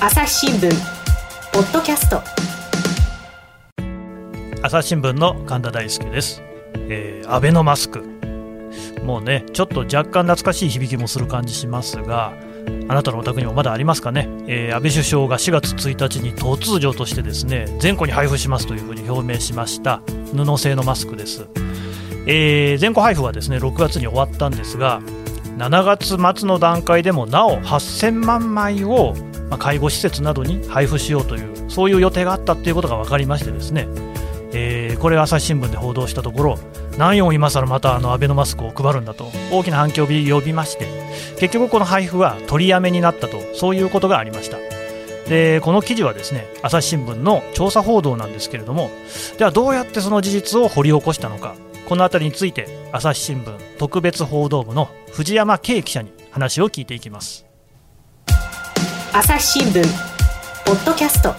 朝日新聞ポッドキャスト。朝日新聞の神田大輔です、えー、アベノマスク。もうねちょっと若干懐かしい響きもする感じしますがあなたのお宅にもまだありますかね、えー、安倍首相が4月1日に突如としてですね全戸に配布しますというふうに表明しました布製のマスクです、えー、全戸配布はですね6月に終わったんですが7月末の段階でもなお8000万枚をま介護施設などに配布しようというそういう予定があったということが分かりましてですね、えー、これ朝日新聞で報道したところ何を今更またあのアベノマスクを配るんだと大きな反響を呼びまして結局この配布は取りやめになったとそういうことがありました。でこの記事はですね朝日新聞の調査報道なんですけれどもではどうやってその事実を掘り起こしたのかこの辺りについて朝日新聞特別報道部の藤山圭記者に話を聞いていきます。朝日新聞ポッドキャスト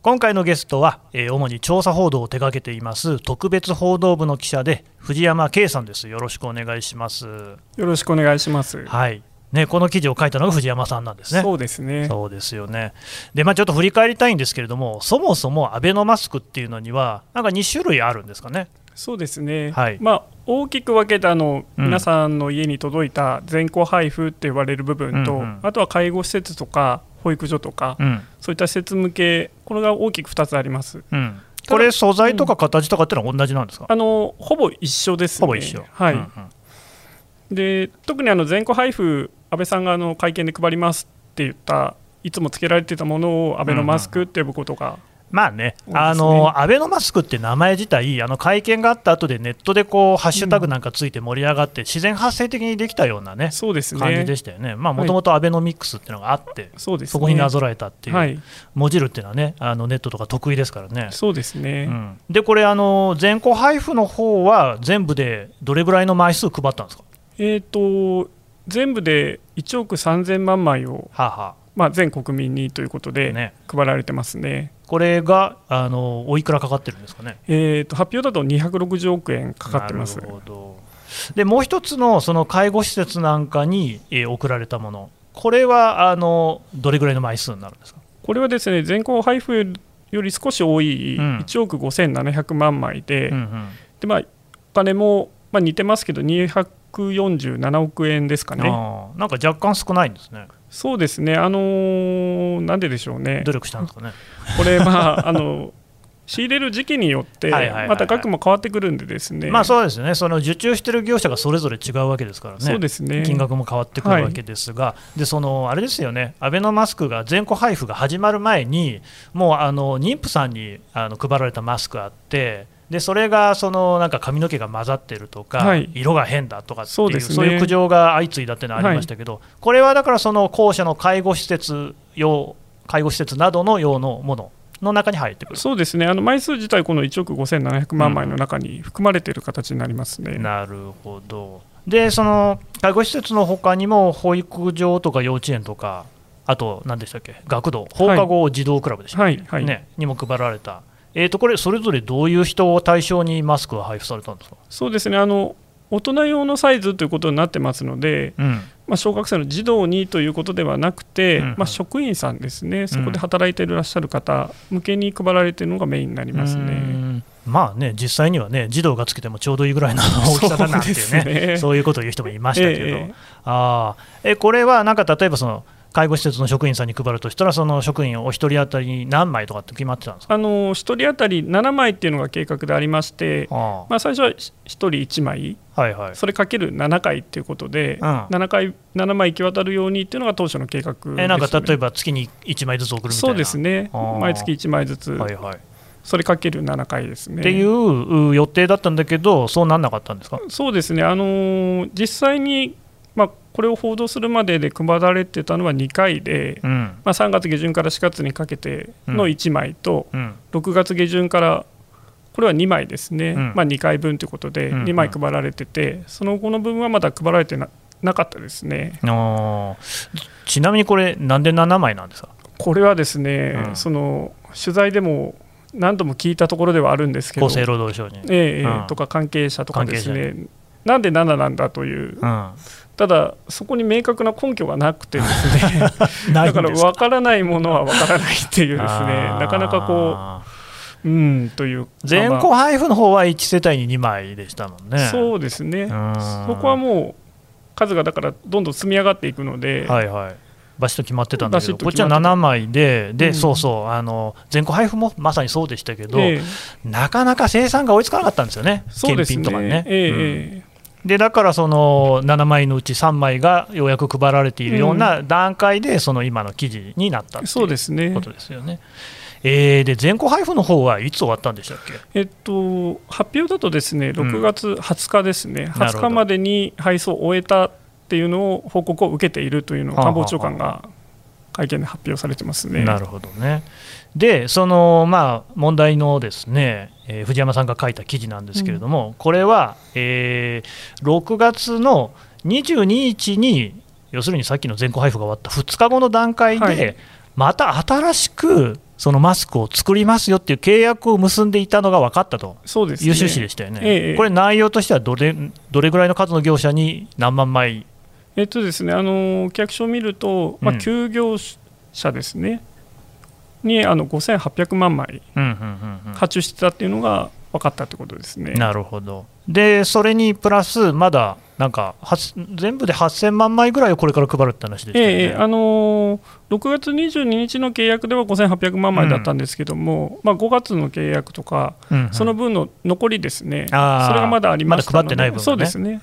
今回のゲストは、えー、主に調査報道を手掛けています特別報道部の記者で藤山圭さんですよろしくお願いしますよろしくお願いしますはいね、この記事を書いたのが藤山さんなんですね。そうですね。そうですよね。で、まあ、ちょっと振り返りたいんですけれども、そもそもアベノマスクっていうのには、なんか2種類あるんですかね。そうですね、はい、まあ、大きく分けてあの、うん、皆さんの家に届いた全校配布って呼ばれる部分と、うんうん、あとは介護施設とか保育所とか、うん、そういった施設向け、これが大きく2つあります。うん。これ、素材とか形とかっていうのは同じなんですか、あのほぼ一緒です、ね、ほぼ一緒。はい、うんうん、で特にあの全校配布、安倍さんがあの会見で配りますって言った、いつもつけられてたものをアベノマスクって呼ぶことがまあね、あのアベノマスクって名前自体、あの会見があった後でネットでこうハッシュタグなんかついて盛り上がって、自然発生的にできたようなね、そうですね。感じでしたよね、もともとアベノミクスっていうのがあって、そうです、そこになぞらえたっていう、はい、もじるっていうのはね、あのネットとか得意ですからね。そうですね、うん、で、これあの、全校配布の方は、全部でどれぐらいの枚数配ったんですか、えーと、全部で1億3000万枚を。はあはあ。まあ、全国民にということで配られてますね。これがあのおいくらかかってるんですかね、えーと、発表だと260億円かかってます。なるほど。でもう一つのその介護施設なんかに、えー、送られたもの、これはあのどれぐらいの枚数になるんですか？これはですね全校配布より少し多い1億5700万枚で、うんうん、でまあ、お金も、まあ、似てますけど、247億円ですかね。なんか若干少ないんですね。そうですね、あのー、なんででしょうね、努力したんですかね。これ、まあ、あの仕入れる時期によって、また額も変わってくるんで、ですね。まあそうですね、その受注してる業者がそれぞれ違うわけですからね、そうですね。金額も変わってくるわけですが、はい、でそのあれですよね、アベノマスクが全戸配布が始まる前に、もうあの妊婦さんにあの配られたマスクあって、でそれがそのなんか髪の毛が混ざってるとか、はい、色が変だとかっていうそう、ね,、いう苦情が相次いだっていうのはありましたけど、はい、これはだからその校舎の介護施設用介護施設などの用のものの中に入ってくる。そうですね、あの枚数自体、この1億5700万枚の中に含まれている形になりますね、うん、なるほど、でその介護施設のほかにも、保育所とか幼稚園とか、あと、何でしたっけ、学童、放課後児童クラブでしたっけ、はい。はい、ね、にも配られた。えー、とこれ、それぞれどういう人を対象にマスクが配布されたんですか？そうですね。あの大人用のサイズということになってますので、うん、まあ、小学生の児童にということではなくて、うん。うん、まあ、職員さんですね、そこで働いていらっしゃる方向けに配られているのがメインになりますね。まあね、実際にはね、児童がつけてもちょうどいいぐらいの大きさだなっていうね、ね。そういうことを言う人もいましたけど、えー、あえこれはなんか例えばその、介護施設の職員さんに配るとしたら、その職員お一人当たり何枚とかって決まってたんですか？あの1人当たり7枚っていうのが計画でありまして、あまあ、最初は1人1枚、はいはい、それかける7回っていうことで、うん、7回、7枚行き渡るようにっていうのが当初の計画、ね、えなんか例えば月に1枚ずつ送るみたいな？そうですね、毎月1枚ずつ。はいはい。それかける7回ですね。っていう予定だったんだけど、そうなんなかったんですか？そうですね、あのー、実際にまあ、これを報道するまでで配られてたのは2回で、うん、まあ、3月下旬から4月にかけての1枚と、うん、6月下旬からこれは2枚ですね、うん、まあ、2回分ということで2枚配られてて、その後の分はまだ配られてななかったですね。ちなみにこれ、なんで7枚なんですか？これはですね、その取材でも何度も聞いたところではあるんですけど、厚生労働省に。えーとか関係者とかですね、なんで7なんだという、ただ、そこに明確な根拠がなくてですね。だから分からないものは分からないっていうですね、なかなかこう、うんという全校配布の方は1世帯に2枚でしたもんね。そうですね、そこはもう数がだからどんどん積み上がっていくので。はいはい。バシッと決まってたんだけど、こっちは7枚で、で、うん、そうそうあの、全校配布もまさにそうでしたけど、えー、なかなか生産が追いつかなかったんですよね、検品とかね。えーでだからその7枚のうち3枚がようやく配られているような段階で、その今の記事になったということですよね。えー、で全校配布の方はいつ終わったんでしたっけ、えっと、発表だとですね6月20日ですね、うん、20日までに配送を終えたっていうのを報告を受けているというのを官房長官が会見で発表されてますね。なるほどねでその、まあ、問題のですね、えー、藤山さんが書いた記事なんですけれども、うん、これは、えー、6月の22日に、要するにさっきの全校配布が終わった2日後の段階で、はい、また新しくそのマスクを作りますよっていう契約を結んでいたのが分かったと。いう趣旨でしたよね、ええ、これ、内容としてはどれどれぐらいの数の業者に何万枚？えっとですね、あの契約書を見ると、まあ、休業者ですね、うん、にあの5800万枚発注してたっていうのが分かったってことですね。なるほど。でそれにプラス、まだなんか全部で8000万枚ぐらいをこれから配るって話でしたよね、ええあのー、6月22日の契約では5800万枚だったんですけども、うん、まあ、5月の契約とか、うんうん、その分の残りですね、それがまだありましたので、ま、配ってない分、ね、そうですね、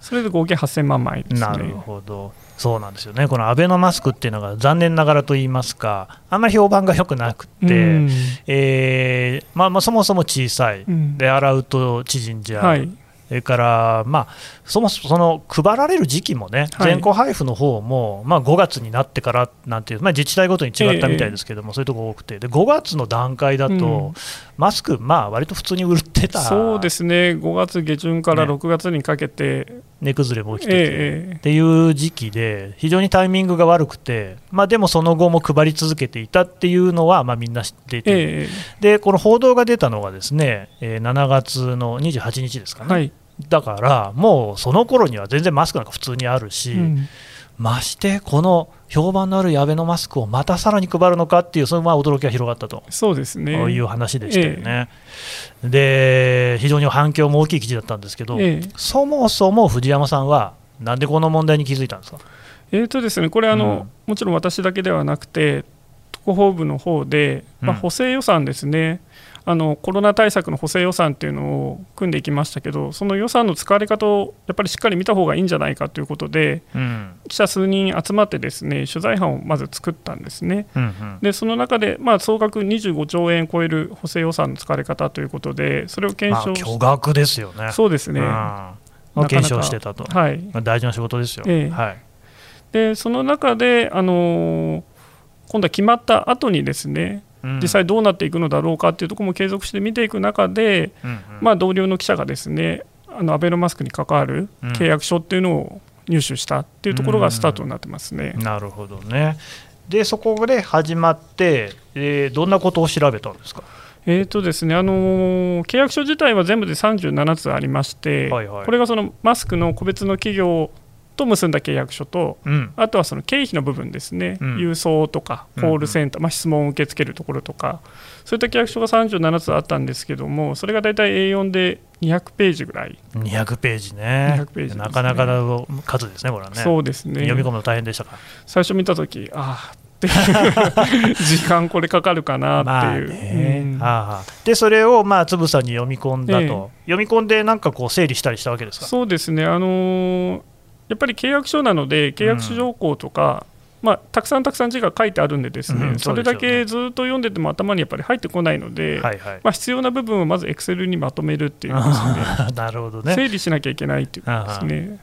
それで合計8000万枚ですね。なるほどそうなんですよね、このアベノマスクっていうのが残念ながらと言いますか、あんまり評判が良くなくて、うん、えー、まあ、まあそもそも小さい、うん、で洗うと縮んじゃう。はい。それから、まあ、そもそもその配られる時期もね、全校配布の方も、まあ、5月になってからなんていう、まあ、自治体ごとに違ったみたいですけども、そういうところ多くて、で5月の段階だと、マスク、まあ割と普通に売ってた。そうですね、5月下旬から6月にかけて、値崩れも起きてて、っていう時期で、非常にタイミングが悪くて、まあ、でもその後も配り続けていたっていうのは、まあ、みんな知っていて、でこの報道が出たのがですね、7月の28日ですかね。はい。だからもうその頃には全然マスクなんか普通にあるし、うん、ましてこの評判のある矢部のマスクをまたさらに配るのかっていうそのまあ驚きが広がったと。そうですね。いう話でしたよね。えで非常に反響も大きい記事だったんですけど、えそもそも藤山さんはなんでこの問題に気づいたんですか？えーとですね、これあの、うん、もちろん私だけではなくて特報部の方で、まあ、補正予算ですね、あのコロナ対策の補正予算っていうのを組んでいきましたけど、その予算の使われ方をやっぱりしっかり見た方がいいんじゃないかということで、うん、記者数人集まってですね取材班をまず作ったんですね。うんうん、でその中で、まあ、総額25兆円超える補正予算の使われ方ということで、それを検証し、まあ、巨額ですよね。そうですね。うん、検証してたと、はい、大事な仕事ですよ。えはい、でその中で、あのー、今度は決まった後にですね実際どうなっていくのだろうかっていうところも継続して見ていく中で、まあ、同僚の記者がですねあのアベノマスクに関わる契約書っていうのを入手したっていうところがスタートになってますね。なるほどね。でそこで始まって、えー、どんなことを調べたんですか？えーとですねあのー、契約書自体は全部で37つありまして、はいはい、これがそのマスクの個別の企業と結んだ契約書と、うん、あとはその経費の部分ですね、うん、郵送とかコールセンター、まあ、質問を受け付けるところとか、そういった契約書が37つあったんですけども、それが大体 A4 で200ページぐらい。200ページね、200ページ、ね、なかなかの数ですね、これはね。そうですね。読み込むの大変でしたか最初見たとき、ああっていう。時間これかかるかなっていう。ね。うん、はあ、でそれをまあつぶさに読み込んだと、ええ、読み込んでなんかこう整理したりしたわけですか？そうですね。あのーやっぱり契約書なので、契約書条項とか、うん、まあ、たくさんたくさん字が書いてあるんで、ですね、うん、それだけずっと読んでても頭にやっぱり入ってこないので、はいはい、まあ、必要な部分をまずエクセルにまとめるっていうですね、なるほどね。整理しなきゃいけないっていうですね。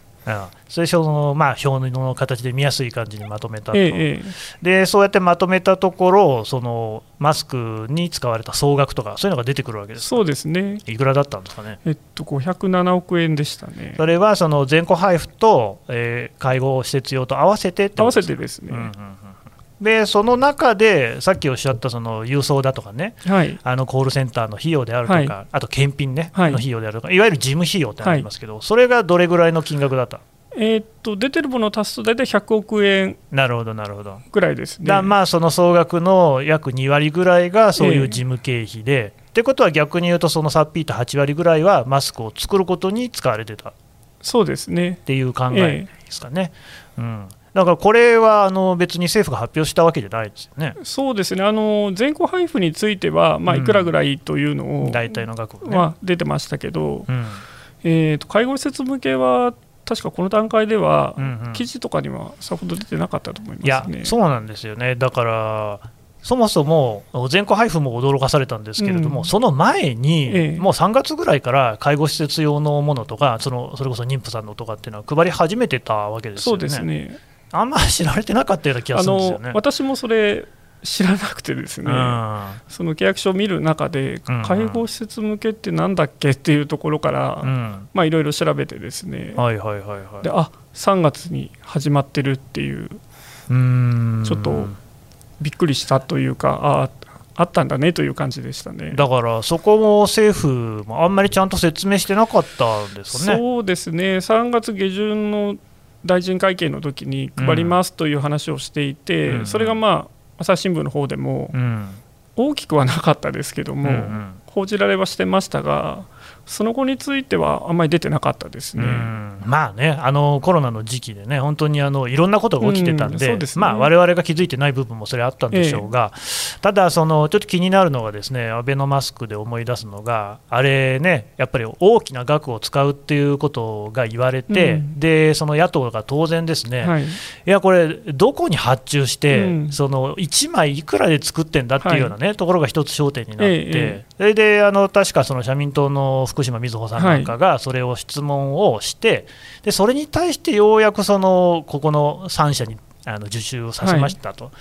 それその、まあ、表の形で見やすい感じにまとめたと、ええ、でそうやってまとめたところそのマスクに使われた総額とかそういうのが出てくるわけですそうですね。いくらだったんですかね、えっと、507億円でしたね。それはその全戸配布と、えー、介護施設用と合わせて合わせてですね、うんうんうんでその中でさっきおっしゃったその郵送だとかね、はい、あのコールセンターの費用であるとか、はい、あと検品ね、はい、の費用であるとか。いわゆる事務費用ってありますけど、それがどれぐらいの金額だった？えー、っと出てるものを足すと大体100億円なるほどなるほど。ぐらいですね。だまあその総額の約2割ぐらいがそういう事務経費で、えー、ってことは逆に言うとそのさっぴいた8割ぐらいはマスクを作ることに使われてた。そうですね。っていう考えですかね。えー、うんだからこれはあの別に政府が発表したわけじゃないですよね。そうですね。あの全校配布については、まあ、いくらぐらいというのを、うん、大体の額、ね、まあ、出てましたけど、うん、えーと、介護施設向けは確かこの段階では、記事とかにはさほど出てなかったと思います、ね、いやそうなんですよね、だからそもそも全校配布も驚かされたんですけれども、うん、その前に、ええ、もう3月ぐらいから介護施設用のものとか、そのそれこそ妊婦さんのとかっていうのは配り始めてたわけですよね。そうですねあんまり知られてなかったような気がするんですよね。私もそれ知らなくてですね、うん、その契約書を見る中で、介護施設向けってなんだっけっていうところから、いろいろ調べてですね、はいはいはいはい、であ3月に始まってるっていう、うん。ちょっとびっくりしたというか、ああったんだねという感じでしたね。だからそこも政府もあんまりちゃんと説明してなかったんですね。そうですね。3月下旬の大臣会見の時に配りますという話をしていて、うん、それがまあ朝日新聞の方でも、大きくはなかったですけども、報じられはしてましたが、その後についてはあんまり出てなかったですね、まあね、あのコロナの時期でね、本当にあのいろんなことが起きてたんで、われわれが気づいてない部分もそれあったんでしょうが、ええ、ただ、そのちょっと気になるのが、ですねアベノマスクで思い出すのが、あれね、やっぱり大きな額を使うっていうことが言われて、うん、でその野党が当然ですね、はい、いや、これ、どこに発注して、うん、その1枚いくらで作ってんだっていうようなね、はい、ところが一つ焦点になって、え、それであの確かその社民党の福島みずほさんなんかがそれを質問をして、でそれに対してようやくそのここの3社にあの受注をさせましたと、はい、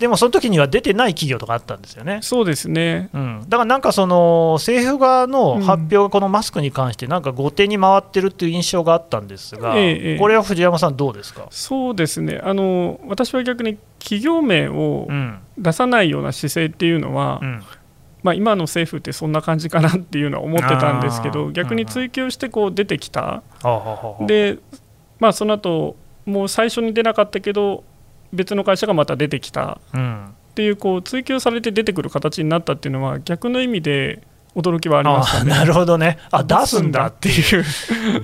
でもその時には出てない企業とかあったんですよね。そうですね、うん、だからなんかその政府側の発表がこのマスクに関して、なんか後手に回ってるっていう印象があったんですが、ええ、これは藤山さん、どうですか？そうですね。あの、私は逆に企業名を出さないような姿勢っていうのは、うんまあ、今の政府ってそんな感じかなっていうのは思ってたんですけど逆に追及してこう出てきた、で、まあ、その後もう最初に出なかったけど別の会社がまた出てきた。っていうこう追及されて出てくる形になったっていうのは逆の意味で驚きはありました、ね、なるほどね、あ出すんだ。っていう。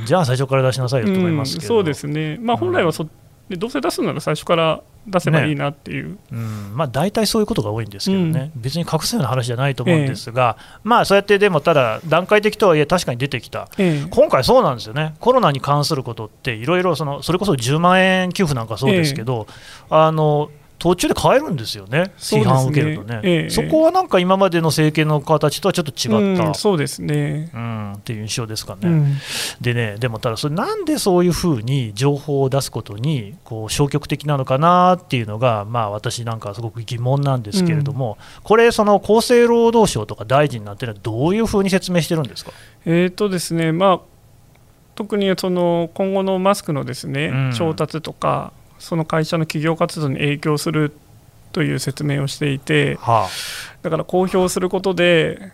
じゃあ最初から出しなさいよと思います、うん、そうですね、まあ、本来はそ、でどうせ出すなら最初から出せばいいなっていう、ね、うん。まあ、大体そういうことが多いんですけどね、うん、別に隠すような話じゃないと思うんですが、えまあそうやってでも、ただ、段階的とはいえ、確かに出てきた、え、今回、そうなんですよね、コロナに関することって、いろいろそれこそ10万円給付なんかそうですけど、あの途中で変えるんですよね、批判を受けるとね、ええ、そこはなんか今までの政権の形とはちょっと違った、うん、そうですね、うん、っていう印象ですかね、うん、でね、でもただ、それなんでそういうふうに情報を出すことにこう消極的なのかなっていうのが、まあ、私なんかすごく疑問なんですけれども、うん、これ、その厚生労働省とか大臣なんてのは、どういうふうに説明してるんですか？えーとですねまあ特にその今後のマスクのですね、調達とか、その会社の企業活動に影響するという説明をしていて、はあ、だから公表することで、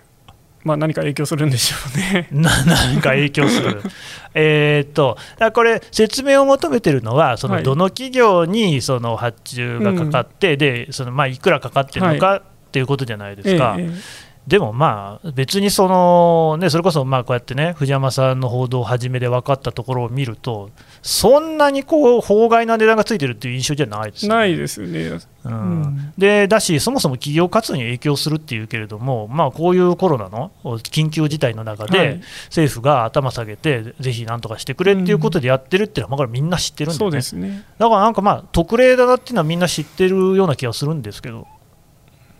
まあ、何か影響するんでしょうね。何か影響する。えっと、これ、説明を求めてるのは、そのどの企業にその発注がかかって、はい、でそのまあいくらかかってるのかっていうことじゃないですか。ええでもまあ、別にその、ね、それこそまあこうやってね、藤山さんの報道を始めで分かったところを見ると、そんなにこう法外な値段がついてるっていう印象じゃないですね。ないですよね。うん、でだし、そもそも企業活動に影響するっていうけれども、まあ、こういうコロナの緊急事態の中で、政府が頭下げて、ぜひなんとかしてくれっていうことでやってるっていうのは、まあ、これ、みんな知ってるんで、ね,、そうですねだからなんかまあ、特例だなっていうのはみんな知ってるような気がするんですけど、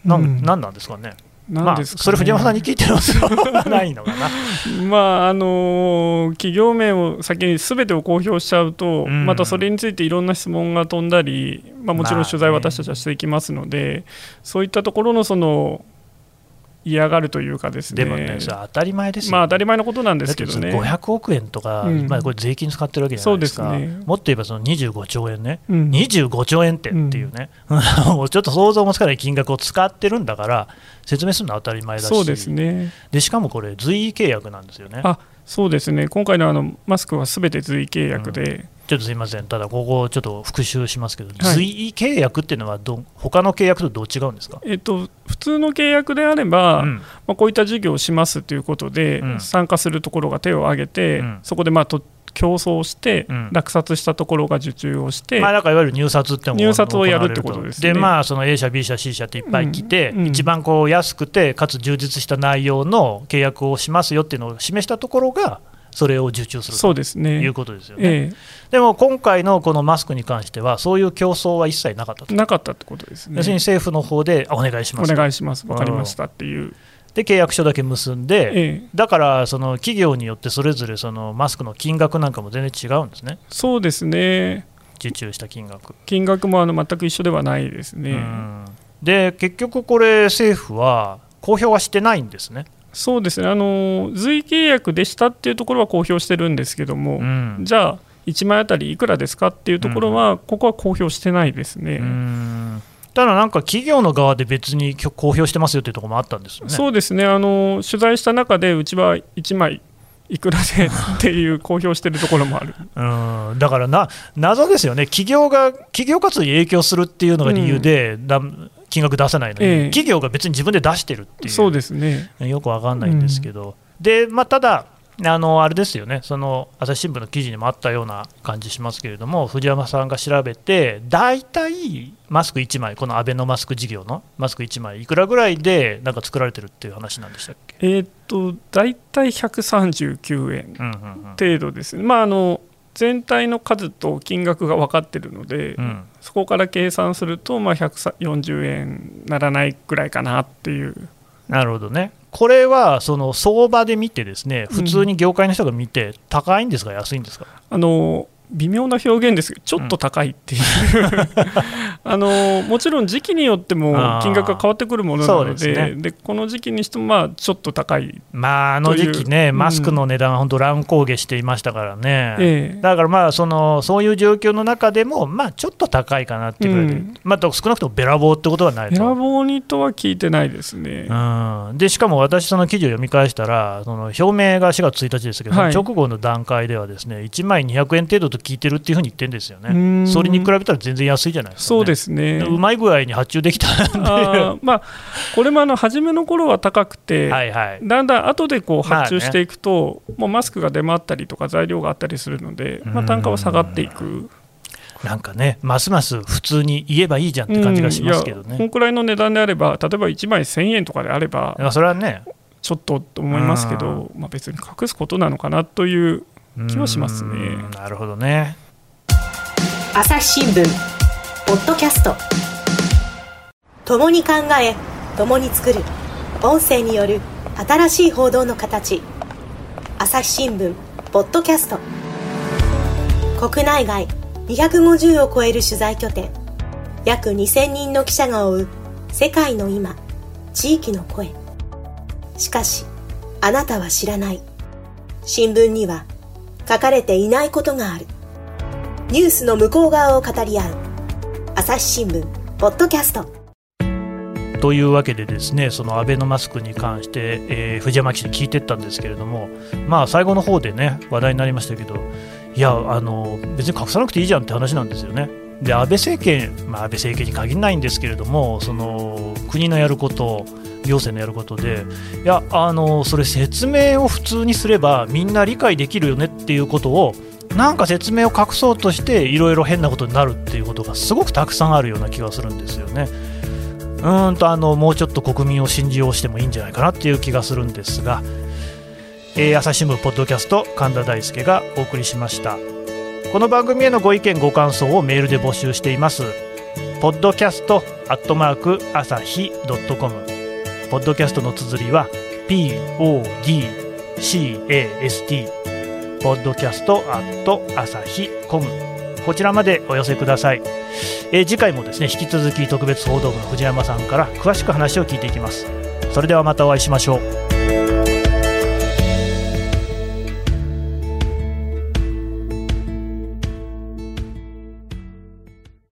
なん、うん、なんなんですかね。まあ、それ藤山さんに聞いてるの ないのかな。まああの企業名を先にすべてを公表しちゃうと、うん、またそれについていろんな質問が飛んだり、まあ、もちろん取材私たちはしていきますので、まあね、そういったところのその嫌がるというかですね、でもね、それ当たり前ですよ、ね、まあ当たり前のことなんですけどね。500億円とか、うん、これ税金使ってるわけじゃないですか、すね、もっと言えばその25兆円ね、うん、25兆円ってっていうね、うん、ちょっと想像もつかない金額を使ってるんだから、説明するのは当たり前だし、そうですね。でしかもこれ、随意契約なんですよね。あそうですね。今回のあのマスクはすべて随意契約で、ちょっとすみません、ただここちょっと復習しますけど、はい、随意契約っていうのはど、他の契約とどう違うんですか、えっと、普通の契約であれば、うん、まあ、こういった事業をしますということで、うん、参加するところが手を挙げて、うん、そこでまあと競争して、落札したところが受注をして、まあ、だからいわゆる入札って入札をやるってことです、ね、で、まあ、その A 社、B 社、C 社っていっぱい来て、一番こう安くて、かつ充実した内容の契約をしますよっていうのを示したところが、それを受注するそうですね。いうことですよね、えー、でも今回のこのマスクに関しては、そういう競争は一切なかったと。なかったってことですね。要するに政府の方でお願いします。お願いします、分かりましたっていう。で契約書だけ結んで、ええ、だからその企業によってそれぞれそのマスクの金額なんかも全然違うんですね。そうですね。受注した金額。金額もあの全く一緒ではないですね。で結局、これ、政府は公表はしてないんですね。そうですね。あの随契約でしたっていうところは公表してるんですけども、うん、じゃあ、1枚あたりいくらですかっていうところは、ここは公表してないですね。ただなんか企業の側で別に公表してますよっていうところもあったんですよね。そうですね。あの取材した中でうちは1枚いくらでっていう公表してるところもある。うん。だからな謎ですよね、企業が企業活動に影響するっていうのが理由で、うん、金額出さないのに、ええ、企業が別に自分で出してるっていう、そうですね。よくわかんないんですけど、うん、でまあ、ただ、あのあれですよね、その朝日新聞の記事にもあったような感じしますけれども、藤山さんが調べて、大体マスク1枚、このアベノマスク事業のマスク1枚、いくらぐらいでなんか作られてるっていう話なんでしたっけ？えー、っと、大体139円程度ですね。うんうん。うん、まああの全体の数と金額が分かってるので、うん、そこから計算すると、まあ、140円ならないぐらいかなっていう。なるほどね。これはその相場で見て、ですね普通に業界の人が見て、高いんですか、安いんですか？あの微妙な表現ですけど、ちょっと高いっていう、うん、あのもちろん時期によっても金額が変わってくるものなので、で、ね、この時期にしてもまあちょっと高い。まあ、あの時期ね、マスクの値段は本当、乱高下していましたからね、ええ、だからまあその、そういう状況の中でも、まあ、ちょっと高いかなっていうぐらいで、うん、まあ、少なくともべらぼうってことはないと。べらぼうにとは聞いてないですね。うん、でしかも私、その記事を読み返したら、その表明が4月1日でしたけど、はい、直後の段階ではですね1枚200円程度と聞いてるっていうふうにってんですよね、それに比べたら全然安いじゃないですか、ね、そうですね。うまい具合に発注できたあ、まあ、これもあの初めの頃は高くて、はいはい、だんだん後でこう発注していくと、まあね、もうマスクが出回ったりとか材料があったりするので、まあ、単価は下がっていく。なんかね、ますます普通に言えばいいじゃんって感じがしますけどね。このくらいの値段であれば、例えば1枚1000円とかであれば、それはね、ちょっとと思いますけど、まあ、別に隠すことなのかなという気はしますね。なるほどね。朝日新聞ポッドキャスト。共に考え共に作る。音声による新しい報道の形。朝日新聞ポッドキャスト。国内外250を超える取材拠点。約2000人の記者が追う世界の今地域の声。しかしあなたは知らない。新聞には書かれていないことがある。ニュースの向こう側を語り合う。朝日新聞ポッドキャスト。というわけでですねそのアベノマスクに関して、えー、藤山記者に聞いてったんですけれどもまあ最後の方でね話題になりましたけどいやあの別に隠さなくていいじゃんって話なんですよね。で安倍政権、まあ、安倍政権に限らないんですけれどもその国のやること行政のやることでいやあのそれ説明を普通にすればみんな理解できるよねっていうことをなんか説明を隠そうとしていろいろ変なことになるっていうことがすごくたくさんあるような気がするんですよね。うんとあのもうちょっと国民を信じようしてもいいんじゃないかなっていう気がするんですが、えー、朝日新聞ポッドキャスト神田大輔がお送りしました。この番組へのご意見ご感想をメールで募集しています。ポッドキャストアットマーク朝日ドットコム。ポッドキャストの綴りは PODCAST ポッドキャストアット朝日コム。こちらまでお寄せください、えー、次回もですね引き続き特別報道部の藤山さんから詳しく話を聞いていきます。それではまたお会いしましょう。